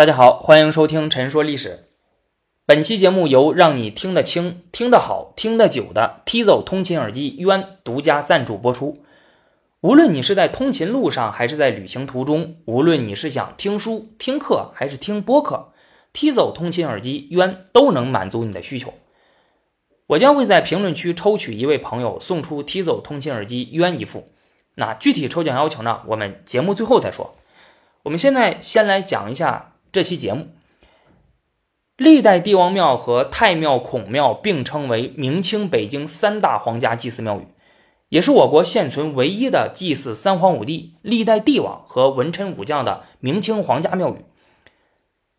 大家好，欢迎收听《陈说历史》。本期节目由让你听得清、听得好、听得久的 T 走通勤耳机渊独家赞助播出。无论你是在通勤路上，还是在旅行途中；无论你是想听书、听课，还是听播客，T 走通勤耳机渊都能满足你的需求。我将会在评论区抽取一位朋友，送出 T 走通勤耳机渊一副。那具体抽奖要求呢？我们节目最后再说。我们现在先来讲一下。这期节目，历代帝王庙和太庙、孔庙并称为明清北京三大皇家祭祀庙宇，也是我国现存唯一的祭祀三皇五帝、历代帝王和文臣武将的明清皇家庙宇。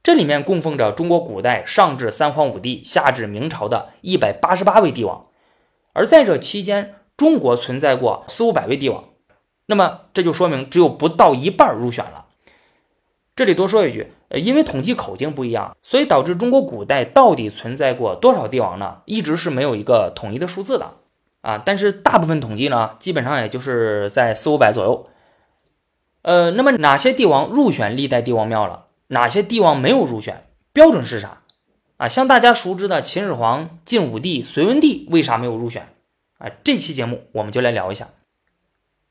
这里面供奉着中国古代上至三皇五帝，下至明朝的一百八十八位帝王，而在这期间，中国存在过四五百位帝王，那么这就说明只有不到一半入选了。这里多说一句。呃，因为统计口径不一样，所以导致中国古代到底存在过多少帝王呢？一直是没有一个统一的数字的啊。但是大部分统计呢，基本上也就是在四五百左右。呃，那么哪些帝王入选历代帝王庙了？哪些帝王没有入选？标准是啥？啊，像大家熟知的秦始皇、晋武帝、隋文帝为啥没有入选？啊，这期节目我们就来聊一下。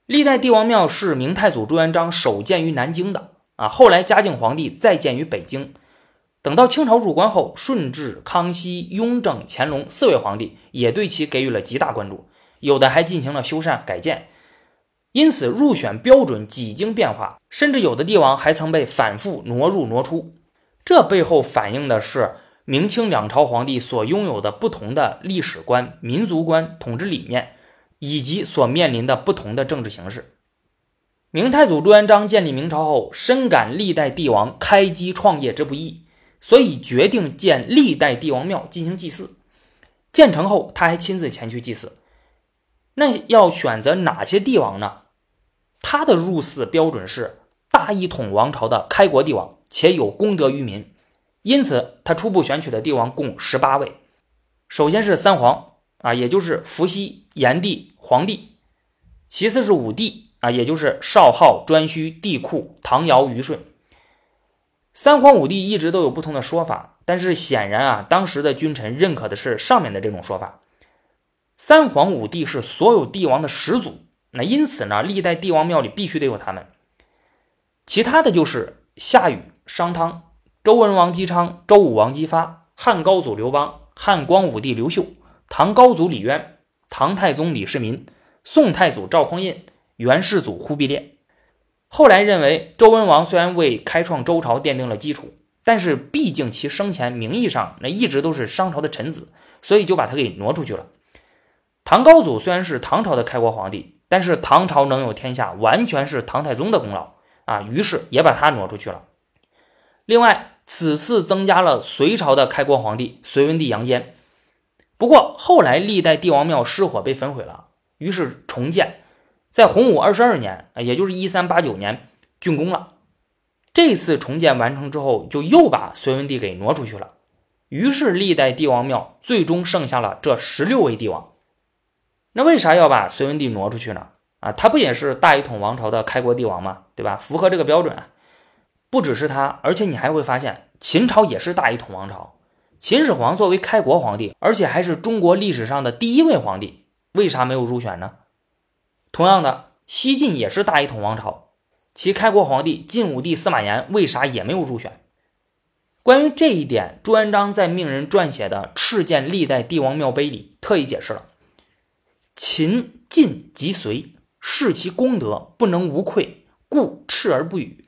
历代帝王庙是明太祖朱元璋首建于南京的。啊，后来嘉靖皇帝再建于北京，等到清朝入关后，顺治、康熙、雍正、乾隆四位皇帝也对其给予了极大关注，有的还进行了修缮改建，因此入选标准几经变化，甚至有的帝王还曾被反复挪入挪出。这背后反映的是明清两朝皇帝所拥有的不同的历史观、民族观、统治理念，以及所面临的不同的政治形势。明太祖朱元璋建立明朝后，深感历代帝王开基创业之不易，所以决定建历代帝王庙进行祭祀。建成后，他还亲自前去祭祀。那要选择哪些帝王呢？他的入祀标准是大一统王朝的开国帝王，且有功德于民。因此，他初步选取的帝王共十八位。首先是三皇啊，也就是伏羲、炎帝、黄帝；其次是五帝。啊，也就是少昊、颛顼、帝喾、唐尧、虞舜，三皇五帝一直都有不同的说法，但是显然啊，当时的君臣认可的是上面的这种说法。三皇五帝是所有帝王的始祖，那因此呢，历代帝王庙里必须得有他们。其他的就是夏禹、商汤、周文王姬昌、周武王姬发、汉高祖刘邦、汉光武帝刘秀、唐高祖李渊、唐太宗李世民、宋太祖赵匡胤。元世祖忽必烈，后来认为周文王虽然为开创周朝奠定了基础，但是毕竟其生前名义上那一直都是商朝的臣子，所以就把他给挪出去了。唐高祖虽然是唐朝的开国皇帝，但是唐朝能有天下完全是唐太宗的功劳啊，于是也把他挪出去了。另外，此次增加了隋朝的开国皇帝隋文帝杨坚，不过后来历代帝王庙失火被焚毁了，于是重建。在洪武二十二年，也就是一三八九年竣工了。这次重建完成之后，就又把隋文帝给挪出去了。于是历代帝王庙最终剩下了这十六位帝王。那为啥要把隋文帝挪出去呢？啊，他不也是大一统王朝的开国帝王吗？对吧？符合这个标准。不只是他，而且你还会发现，秦朝也是大一统王朝。秦始皇作为开国皇帝，而且还是中国历史上的第一位皇帝，为啥没有入选呢？同样的，西晋也是大一统王朝，其开国皇帝晋武帝司马炎为啥也没有入选？关于这一点，朱元璋在命人撰写的《敕建历代帝王庙碑》里特意解释了：秦、晋及隋，视其功德不能无愧，故斥而不语。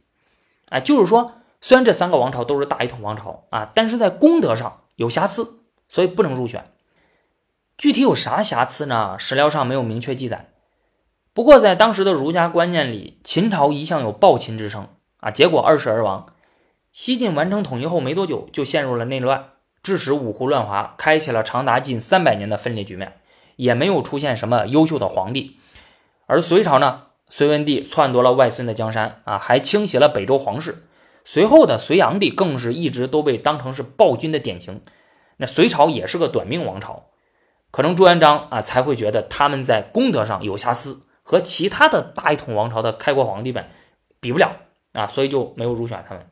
哎，就是说，虽然这三个王朝都是大一统王朝啊，但是在功德上有瑕疵，所以不能入选。具体有啥瑕疵呢？史料上没有明确记载。不过，在当时的儒家观念里，秦朝一向有暴秦之称啊，结果二世而亡。西晋完成统一后没多久，就陷入了内乱，致使五胡乱华，开启了长达近三百年的分裂局面，也没有出现什么优秀的皇帝。而隋朝呢，隋文帝篡夺了外孙的江山啊，还倾斜了北周皇室，随后的隋炀帝更是一直都被当成是暴君的典型。那隋朝也是个短命王朝，可能朱元璋啊才会觉得他们在功德上有瑕疵。和其他的大一统王朝的开国皇帝们比不了啊，所以就没有入选他们。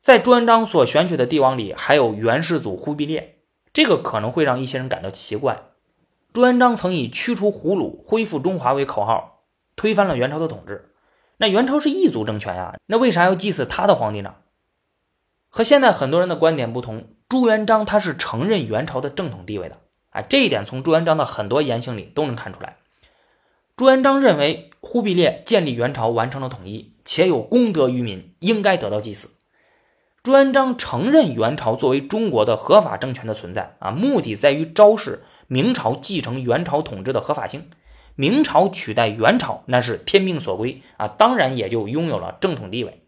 在朱元璋所选取的帝王里，还有元世祖忽必烈，这个可能会让一些人感到奇怪。朱元璋曾以驱除胡虏、恢复中华为口号，推翻了元朝的统治。那元朝是异族政权呀，那为啥要祭祀他的皇帝呢？和现在很多人的观点不同，朱元璋他是承认元朝的正统地位的。啊，这一点从朱元璋的很多言行里都能看出来。朱元璋认为忽必烈建立元朝完成了统一，且有功德于民，应该得到祭祀。朱元璋承认元朝作为中国的合法政权的存在，啊，目的在于昭示明朝继承元朝统治的合法性。明朝取代元朝，那是天命所归啊，当然也就拥有了正统地位。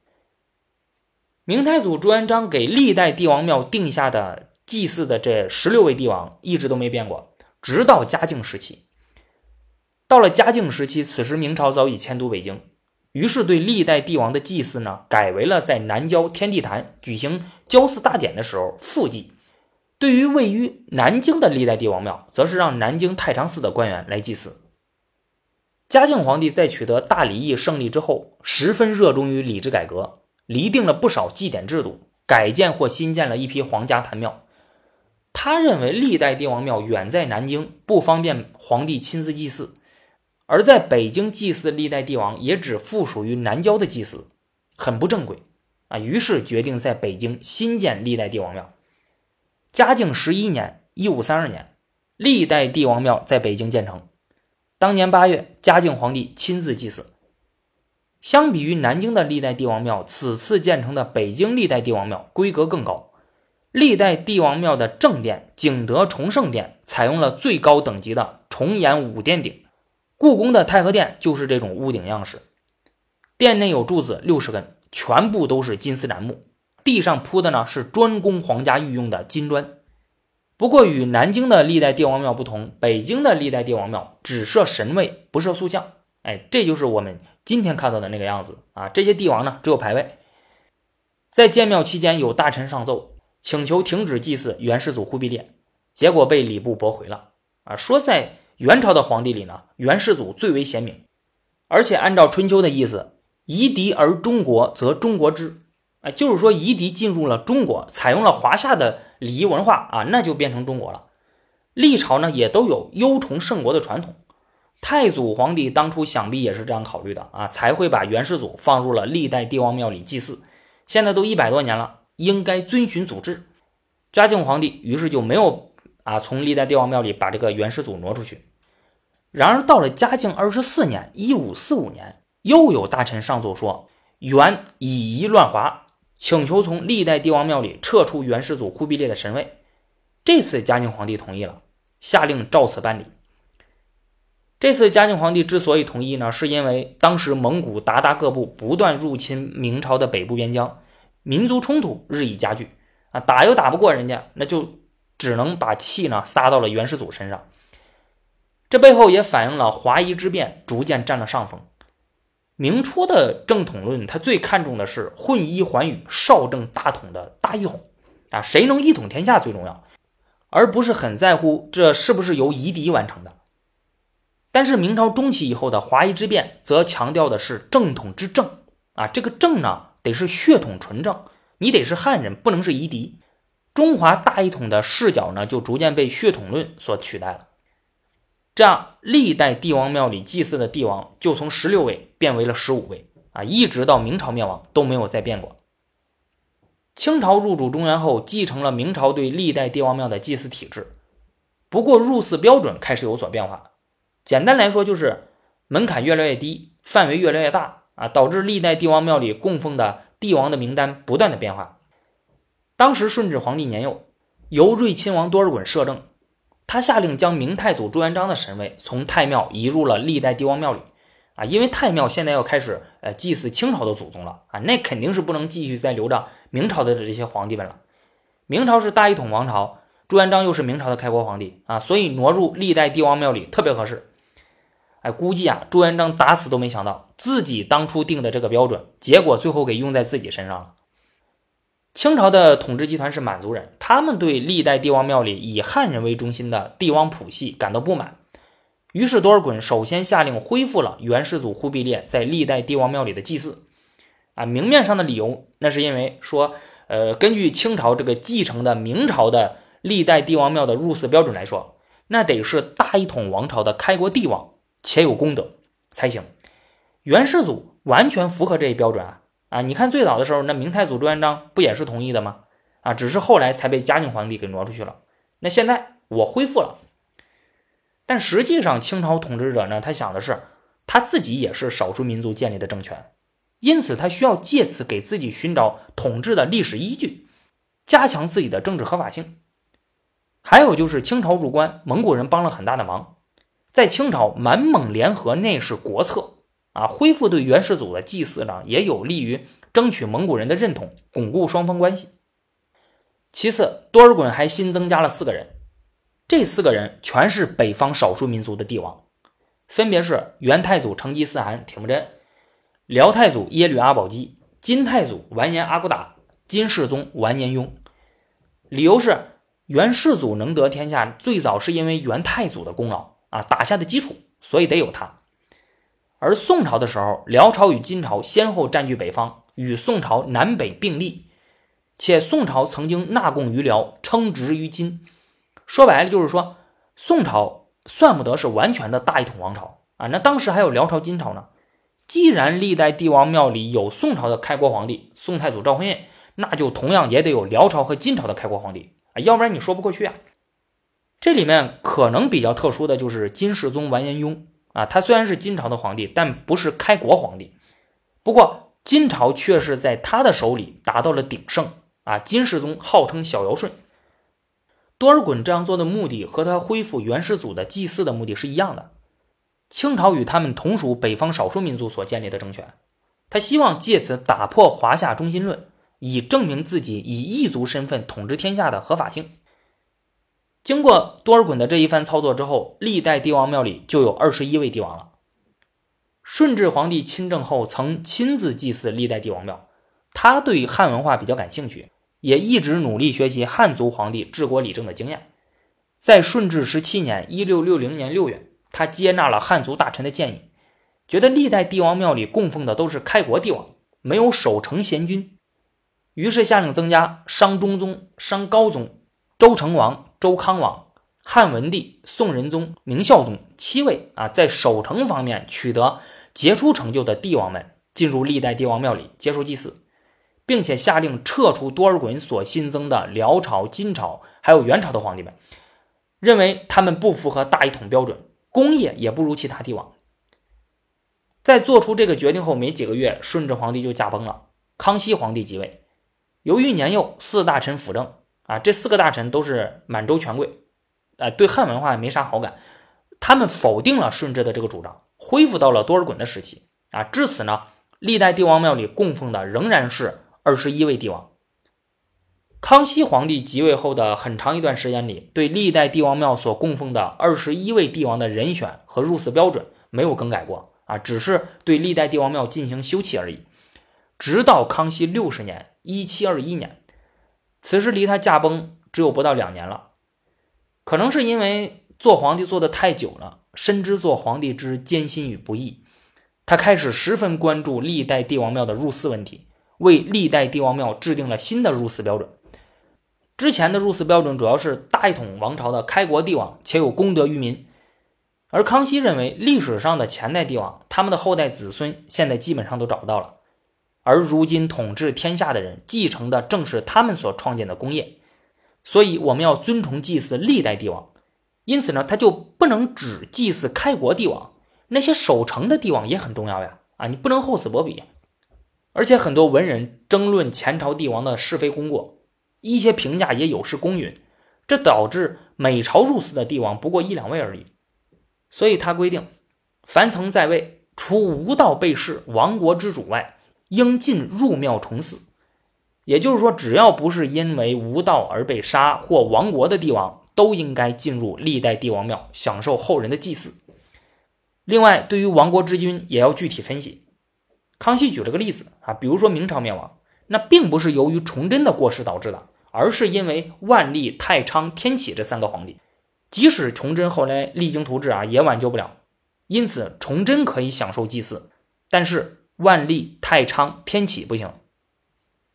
明太祖朱元璋给历代帝王庙定下的。祭祀的这十六位帝王一直都没变过，直到嘉靖时期。到了嘉靖时期，此时明朝早已迁都北京，于是对历代帝王的祭祀呢，改为了在南郊天地坛举行郊祀大典的时候复祭。对于位于南京的历代帝王庙，则是让南京太常寺的官员来祭祀。嘉靖皇帝在取得大礼议胜利之后，十分热衷于礼制改革，厘定了不少祭典制度，改建或新建了一批皇家坛庙。他认为历代帝王庙远在南京，不方便皇帝亲自祭祀；而在北京祭祀历代帝王，也只附属于南郊的祭祀，很不正规啊。于是决定在北京新建历代帝王庙。嘉靖十一年（一五三二年），历代帝王庙在北京建成。当年八月，嘉靖皇帝亲自祭祀。相比于南京的历代帝王庙，此次建成的北京历代帝王庙规格更高。历代帝王庙的正殿景德崇圣殿采用了最高等级的重檐五殿顶，故宫的太和殿就是这种屋顶样式。殿内有柱子六十根，全部都是金丝楠木，地上铺的呢是专供皇家御用的金砖。不过与南京的历代帝王庙不同，北京的历代帝王庙只设神位，不设塑像。哎，这就是我们今天看到的那个样子啊！这些帝王呢只有牌位。在建庙期间，有大臣上奏。请求停止祭祀元世祖忽必烈，结果被礼部驳回了。啊，说在元朝的皇帝里呢，元世祖最为贤明，而且按照春秋的意思，夷狄而中国，则中国之。哎，就是说夷狄进入了中国，采用了华夏的礼仪文化啊，那就变成中国了。历朝呢也都有优崇圣国的传统，太祖皇帝当初想必也是这样考虑的啊，才会把元世祖放入了历代帝王庙里祭祀。现在都一百多年了。应该遵循祖制，嘉靖皇帝于是就没有啊从历代帝王庙里把这个元世祖挪出去。然而到了嘉靖二十四年（一五四五年），又有大臣上奏说元以夷乱华，请求从历代帝王庙里撤出元世祖忽必烈的神位。这次嘉靖皇帝同意了，下令照此办理。这次嘉靖皇帝之所以同意呢，是因为当时蒙古鞑靼各部不断入侵明朝的北部边疆。民族冲突日益加剧啊，打又打不过人家，那就只能把气呢撒到了元世祖身上。这背后也反映了华夷之变逐渐占了上风。明初的正统论，他最看重的是混一寰宇、少正大统的大一统啊，谁能一统天下最重要，而不是很在乎这是不是由夷狄完成的。但是明朝中期以后的华夷之变，则强调的是正统之正啊，这个正呢。得是血统纯正，你得是汉人，不能是夷狄。中华大一统的视角呢，就逐渐被血统论所取代了。这样，历代帝王庙里祭祀的帝王就从十六位变为了十五位啊，一直到明朝灭亡都没有再变过。清朝入主中原后，继承了明朝对历代帝王庙的祭祀体制，不过入祀标准开始有所变化。简单来说，就是门槛越来越低，范围越来越大。啊，导致历代帝王庙里供奉的帝王的名单不断的变化。当时顺治皇帝年幼，由睿亲王多尔衮摄政，他下令将明太祖朱元璋的神位从太庙移入了历代帝王庙里。啊，因为太庙现在要开始呃祭祀清朝的祖宗了啊，那肯定是不能继续再留着明朝的这些皇帝们了。明朝是大一统王朝，朱元璋又是明朝的开国皇帝啊，所以挪入历代帝王庙里特别合适。哎，估计啊，朱元璋打死都没想到自己当初定的这个标准，结果最后给用在自己身上了。清朝的统治集团是满族人，他们对历代帝王庙里以汉人为中心的帝王谱系感到不满，于是多尔衮首先下令恢复了元世祖忽必烈在历代帝王庙里的祭祀。啊，明面上的理由那是因为说，呃，根据清朝这个继承的明朝的历代帝王庙的入祀标准来说，那得是大一统王朝的开国帝王且有功德才行。元世祖完全符合这一标准啊！啊，你看最早的时候，那明太祖朱元璋不也是同意的吗？啊，只是后来才被嘉靖皇帝给挪出去了。那现在我恢复了，但实际上清朝统治者呢，他想的是他自己也是少数民族建立的政权。因此，他需要借此给自己寻找统治的历史依据，加强自己的政治合法性。还有就是清朝入关，蒙古人帮了很大的忙，在清朝满蒙联合内是国策啊，恢复对元世祖的祭祀呢，也有利于争取蒙古人的认同，巩固双方关系。其次，多尔衮还新增加了四个人，这四个人全是北方少数民族的帝王，分别是元太祖成吉思汗铁木真。辽太祖耶律阿保机，金太祖完颜阿骨打，金世宗完颜雍。理由是元世祖能得天下，最早是因为元太祖的功劳啊打下的基础，所以得有他。而宋朝的时候，辽朝与金朝先后占据北方，与宋朝南北并立，且宋朝曾经纳贡于辽，称职于金。说白了就是说，宋朝算不得是完全的大一统王朝啊。那当时还有辽朝、金朝呢。既然历代帝王庙里有宋朝的开国皇帝宋太祖赵匡胤，那就同样也得有辽朝和金朝的开国皇帝啊，要不然你说不过去啊。这里面可能比较特殊的就是金世宗完颜雍啊，他虽然是金朝的皇帝，但不是开国皇帝。不过金朝却是在他的手里达到了鼎盛啊。金世宗号称小尧舜，多尔衮这样做的目的和他恢复元世祖的祭祀的目的是一样的。清朝与他们同属北方少数民族所建立的政权，他希望借此打破华夏中心论，以证明自己以异族身份统治天下的合法性。经过多尔衮的这一番操作之后，历代帝王庙里就有二十一位帝王了。顺治皇帝亲政后，曾亲自祭祀历代帝王庙，他对汉文化比较感兴趣，也一直努力学习汉族皇帝治国理政的经验。在顺治十七年（一六六零年六月）。他接纳了汉族大臣的建议，觉得历代帝王庙里供奉的都是开国帝王，没有守城贤君，于是下令增加商中宗、商高宗、周成王、周康王、汉文帝、宋仁宗、明孝宗七位啊，在守城方面取得杰出成就的帝王们进入历代帝王庙里接受祭祀，并且下令撤除多尔衮所新增的辽朝、金朝还有元朝的皇帝们，认为他们不符合大一统标准。功业也不如其他帝王。在做出这个决定后没几个月，顺治皇帝就驾崩了，康熙皇帝即位。由于年幼，四大臣辅政啊，这四个大臣都是满洲权贵，啊，对汉文化也没啥好感，他们否定了顺治的这个主张，恢复到了多尔衮的时期啊。至此呢，历代帝王庙里供奉的仍然是二十一位帝王。康熙皇帝即位后的很长一段时间里，对历代帝王庙所供奉的二十一位帝王的人选和入祀标准没有更改过啊，只是对历代帝王庙进行修葺而已。直到康熙六十年（一七二一年），此时离他驾崩只有不到两年了。可能是因为做皇帝做的太久了，深知做皇帝之艰辛与不易，他开始十分关注历代帝王庙的入祀问题，为历代帝王庙制定了新的入祀标准。之前的入祀标准主要是大一统王朝的开国帝王且有功德于民，而康熙认为历史上的前代帝王，他们的后代子孙现在基本上都找不到了，而如今统治天下的人继承的正是他们所创建的功业，所以我们要尊崇祭祀历代帝王，因此呢，他就不能只祭祀开国帝王，那些守城的帝王也很重要呀，啊，你不能厚此薄彼，而且很多文人争论前朝帝王的是非功过。一些评价也有失公允，这导致每朝入祀的帝王不过一两位而已。所以他规定，凡曾在位，除无道被弑亡国之主外，应尽入庙重祀。也就是说，只要不是因为无道而被杀或亡国的帝王，都应该进入历代帝王庙，享受后人的祭祀。另外，对于亡国之君，也要具体分析。康熙举了个例子啊，比如说明朝灭亡，那并不是由于崇祯的过失导致的。而是因为万历、太昌、天启这三个皇帝，即使崇祯后来励精图治啊，也挽救不了。因此，崇祯可以享受祭祀，但是万历、太昌、天启不行。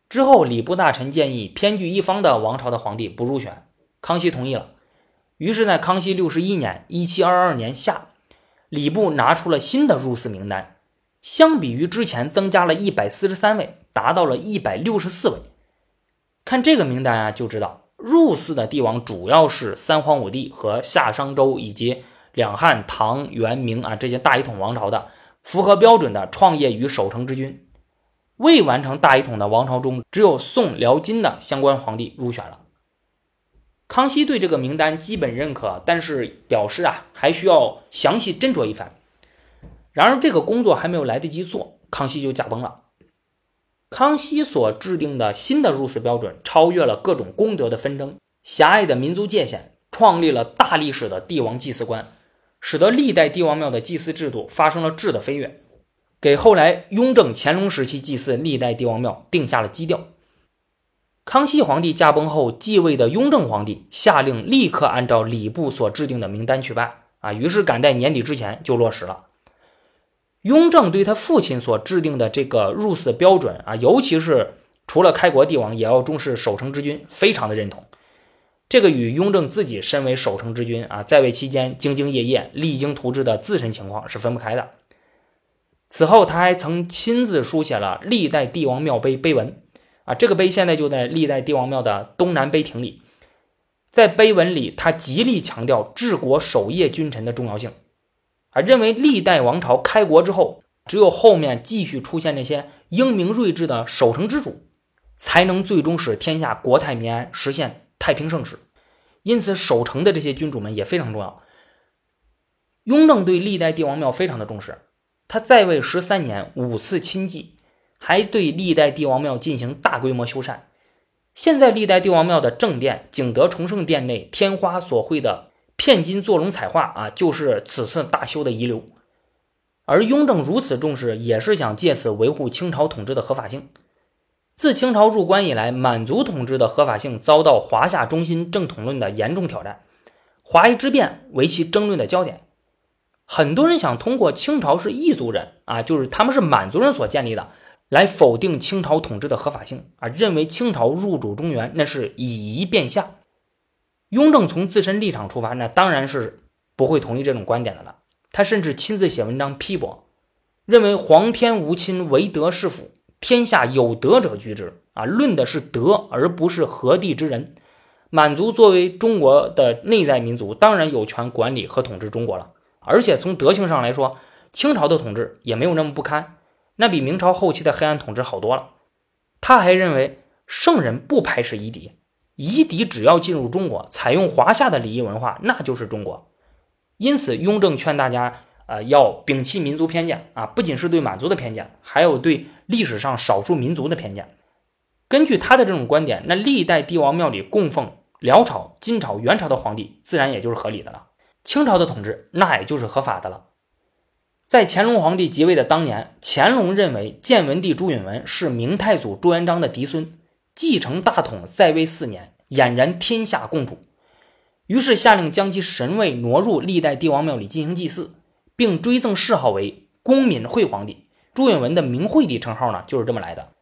之后，礼部大臣建议偏居一方的王朝的皇帝不入选，康熙同意了。于是，在康熙六十一年（一七二二年夏），礼部拿出了新的入祀名单，相比于之前增加了一百四十三位，达到了一百六十四位。看这个名单啊，就知道入祀的帝王主要是三皇五帝和夏商周以及两汉、唐、元、明啊这些大一统王朝的符合标准的创业与守成之君。未完成大一统的王朝中，只有宋、辽、金的相关皇帝入选了。康熙对这个名单基本认可，但是表示啊，还需要详细斟酌一番。然而，这个工作还没有来得及做，康熙就驾崩了。康熙所制定的新的入祀标准，超越了各种功德的纷争、狭隘的民族界限，创立了大历史的帝王祭祀观，使得历代帝王庙的祭祀制度发生了质的飞跃。给后来雍正、乾隆时期祭祀历代帝王庙定下了基调。康熙皇帝驾崩后，继位的雍正皇帝下令立刻按照礼部所制定的名单去办啊，于是赶在年底之前就落实了。雍正对他父亲所制定的这个入祀标准啊，尤其是除了开国帝王，也要重视守成之君，非常的认同。这个与雍正自己身为守成之君啊，在位期间兢兢业业、励精图治的自身情况是分不开的。此后，他还曾亲自书写了历代帝王庙碑碑文，啊，这个碑现在就在历代帝王庙的东南碑亭里。在碑文里，他极力强调治国守业君臣的重要性，啊，认为历代王朝开国之后，只有后面继续出现那些英明睿智的守成之主，才能最终使天下国泰民安，实现太平盛世。因此，守城的这些君主们也非常重要。雍正对历代帝王庙非常的重视。他在位十三年，五次亲祭，还对历代帝王庙进行大规模修缮。现在历代帝王庙的正殿景德崇圣殿内天花所绘的片金坐龙彩画啊，就是此次大修的遗留。而雍正如此重视，也是想借此维护清朝统治的合法性。自清朝入关以来，满族统治的合法性遭到华夏中心正统论的严重挑战，华夷之变为其争论的焦点。很多人想通过清朝是异族人啊，就是他们是满族人所建立的，来否定清朝统治的合法性啊，认为清朝入主中原那是以夷变夏。雍正从自身立场出发，那当然是不会同意这种观点的了。他甚至亲自写文章批驳，认为皇天无亲，唯德是辅，天下有德者居之啊，论的是德，而不是何地之人。满族作为中国的内在民族，当然有权管理和统治中国了。而且从德性上来说，清朝的统治也没有那么不堪，那比明朝后期的黑暗统治好多了。他还认为圣人不排斥夷狄，夷狄只要进入中国，采用华夏的礼仪文化，那就是中国。因此，雍正劝大家，呃，要摒弃民族偏见啊，不仅是对满族的偏见，还有对历史上少数民族的偏见。根据他的这种观点，那历代帝王庙里供奉辽朝、金朝、元朝的皇帝，自然也就是合理的了。清朝的统治那也就是合法的了。在乾隆皇帝即位的当年，乾隆认为建文帝朱允文是明太祖朱元璋的嫡孙，继承大统在位四年，俨然天下共主。于是下令将其神位挪入历代帝王庙里进行祭祀，并追赠谥号为恭敏惠皇帝。朱允文的明惠帝称号呢，就是这么来的。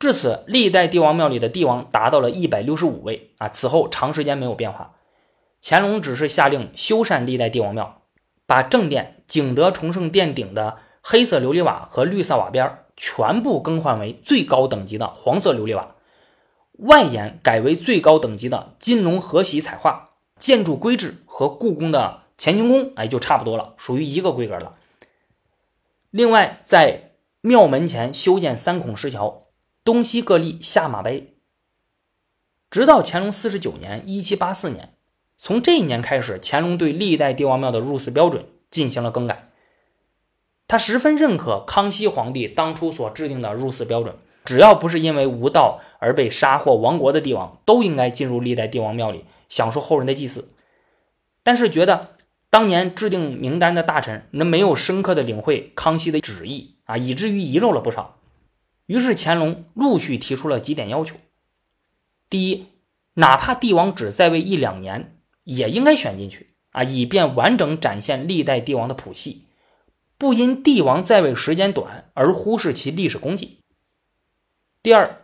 至此，历代帝王庙里的帝王达到了一百六十五位啊。此后长时间没有变化。乾隆只是下令修缮历代帝王庙，把正殿景德崇圣殿顶的黑色琉璃瓦和绿色瓦边全部更换为最高等级的黄色琉璃瓦，外檐改为最高等级的金龙和玺彩画，建筑规制和故宫的乾清宫哎就差不多了，属于一个规格了。另外，在庙门前修建三孔石桥，东西各立下马碑。直到乾隆四十九年（一七八四年）。从这一年开始，乾隆对历代帝王庙的入祀标准进行了更改。他十分认可康熙皇帝当初所制定的入祀标准，只要不是因为无道而被杀或亡国的帝王，都应该进入历代帝王庙里享受后人的祭祀。但是觉得当年制定名单的大臣那没有深刻的领会康熙的旨意啊，以至于遗漏了不少。于是乾隆陆续提出了几点要求：第一，哪怕帝王只在位一两年。也应该选进去啊，以便完整展现历代帝王的谱系，不因帝王在位时间短而忽视其历史功绩。第二，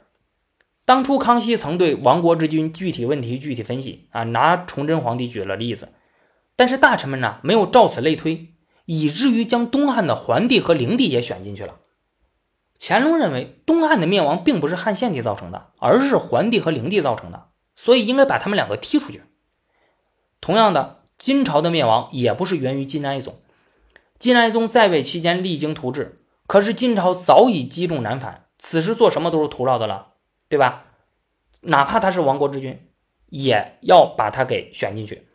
当初康熙曾对亡国之君具体问题具体分析啊，拿崇祯皇帝举了例子，但是大臣们呢没有照此类推，以至于将东汉的桓帝和灵帝也选进去了。乾隆认为东汉的灭亡并不是汉献帝造成的，而是桓帝和灵帝造成的，所以应该把他们两个踢出去。同样的，金朝的灭亡也不是源于金哀宗，金哀宗在位期间励精图治，可是金朝早已积重难返，此时做什么都是徒劳的了。对吧？哪怕他是亡国之君，也要把他给选进去。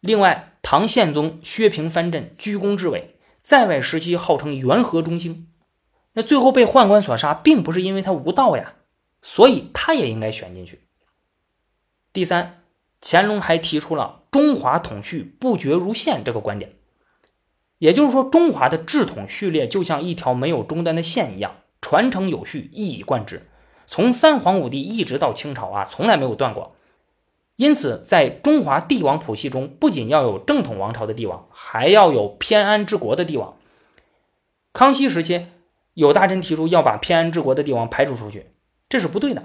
另外，唐宪宗削平藩镇，居功至伟，在位时期号称元和中兴，那最后被宦官所杀，并不是因为他无道呀，所以他也应该选进去。第三，乾隆还提出了“中华统序不绝如线”这个观点，也就是说，中华的制统序列就像一条没有终端的线一样，传承有序，一以贯之。从三皇五帝一直到清朝啊，从来没有断过。因此，在中华帝王谱系中，不仅要有正统王朝的帝王，还要有偏安之国的帝王。康熙时期，有大臣提出要把偏安之国的帝王排除出去，这是不对的。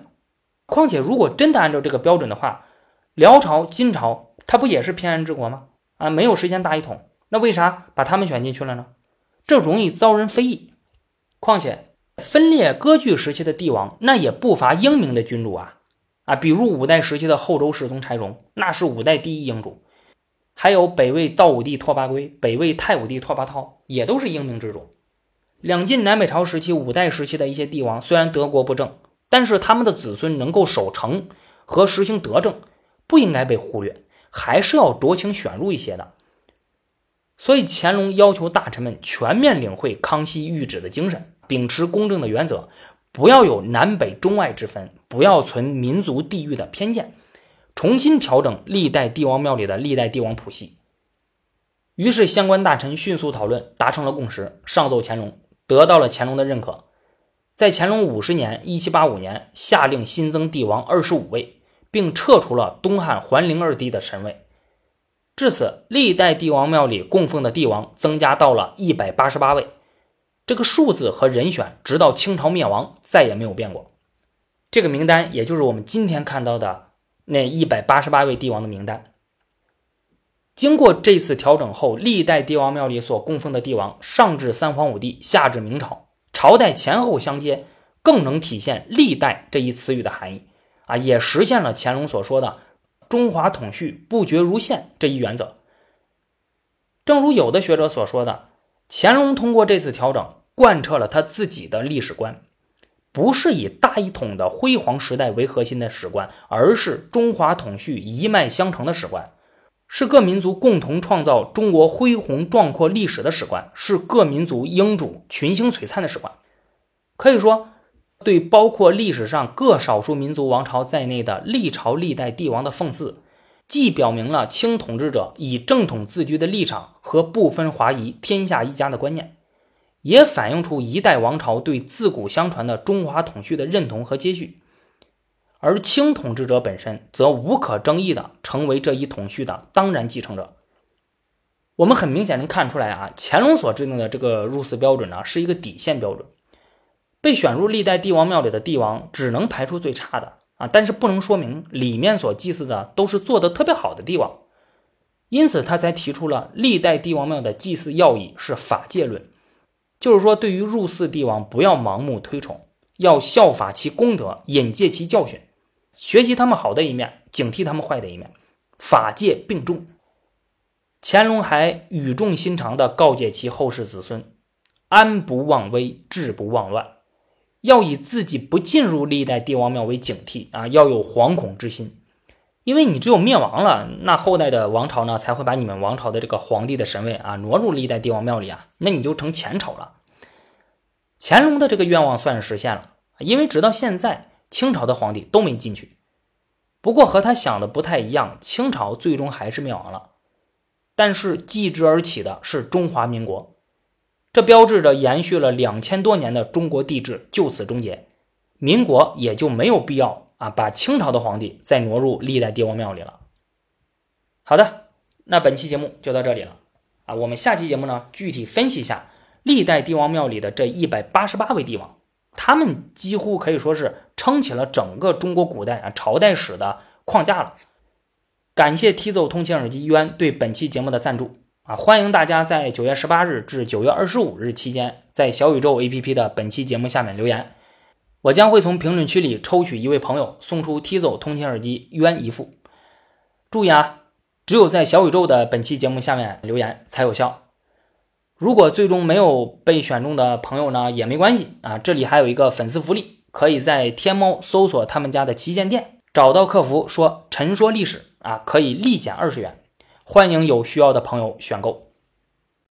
况且，如果真的按照这个标准的话，辽朝、金朝，它不也是偏安之国吗？啊，没有实现大一统，那为啥把他们选进去了呢？这容易遭人非议。况且。分裂割据时期的帝王，那也不乏英明的君主啊啊，比如五代时期的后周世宗柴荣，那是五代第一英主；还有北魏道武帝拓跋圭、北魏太武帝拓跋焘，也都是英明之主。两晋南北朝时期、五代时期的一些帝王，虽然德国不正，但是他们的子孙能够守成和实行德政，不应该被忽略，还是要酌情选入一些的。所以乾隆要求大臣们全面领会康熙谕旨的精神。秉持公正的原则，不要有南北中外之分，不要存民族地域的偏见，重新调整历代帝王庙里的历代帝王谱系。于是，相关大臣迅速讨论，达成了共识，上奏乾隆，得到了乾隆的认可。在乾隆五十年（一七八五年），下令新增帝王二十五位，并撤除了东汉桓灵二帝的神位。至此，历代帝王庙里供奉的帝王增加到了一百八十八位。这个数字和人选，直到清朝灭亡再也没有变过。这个名单，也就是我们今天看到的那一百八十八位帝王的名单。经过这次调整后，历代帝王庙里所供奉的帝王，上至三皇五帝，下至明朝，朝代前后相接，更能体现“历代”这一词语的含义啊，也实现了乾隆所说的“中华统序不绝如线”这一原则。正如有的学者所说的。乾隆通过这次调整，贯彻了他自己的历史观，不是以大一统的辉煌时代为核心的史观，而是中华统序一脉相承的史观，是各民族共同创造中国恢宏壮阔历史的史观，是各民族英主群星璀璨的史观。可以说，对包括历史上各少数民族王朝在内的历朝历代帝王的讽刺。既表明了清统治者以正统自居的立场和不分华夷、天下一家的观念，也反映出一代王朝对自古相传的中华统序的认同和接续，而清统治者本身则无可争议的成为这一统序的当然继承者。我们很明显能看出来啊，乾隆所制定的这个入祀标准呢，是一个底线标准，被选入历代帝王庙里的帝王只能排除最差的。但是不能说明里面所祭祀的都是做的特别好的帝王，因此他才提出了历代帝王庙的祭祀要义是法界论，就是说对于入祀帝王不要盲目推崇，要效法其功德，引介其教训，学习他们好的一面，警惕他们坏的一面，法界并重。乾隆还语重心长地告诫其后世子孙：安不忘危，治不忘乱。要以自己不进入历代帝王庙为警惕啊，要有惶恐之心，因为你只有灭亡了，那后代的王朝呢才会把你们王朝的这个皇帝的神位啊挪入历代帝王庙里啊，那你就成前朝了。乾隆的这个愿望算是实现了，因为直到现在清朝的皇帝都没进去。不过和他想的不太一样，清朝最终还是灭亡了，但是继之而起的是中华民国。这标志着延续了两千多年的中国帝制就此终结，民国也就没有必要啊把清朝的皇帝再挪入历代帝王庙里了。好的，那本期节目就到这里了啊，我们下期节目呢具体分析一下历代帝王庙里的这一百八十八位帝王，他们几乎可以说是撑起了整个中国古代啊朝代史的框架了。感谢 T 走通勤耳机渊对本期节目的赞助啊！欢迎大家在九月十八日至九月二十五日期间，在小宇宙 APP 的本期节目下面留言，我将会从评论区里抽取一位朋友，送出 T 走通勤耳机冤一副。注意啊，只有在小宇宙的本期节目下面留言才有效。如果最终没有被选中的朋友呢，也没关系啊，这里还有一个粉丝福利，可以在天猫搜索他们家的旗舰店。找到客服说“陈说历史”啊，可以立减二十元，欢迎有需要的朋友选购。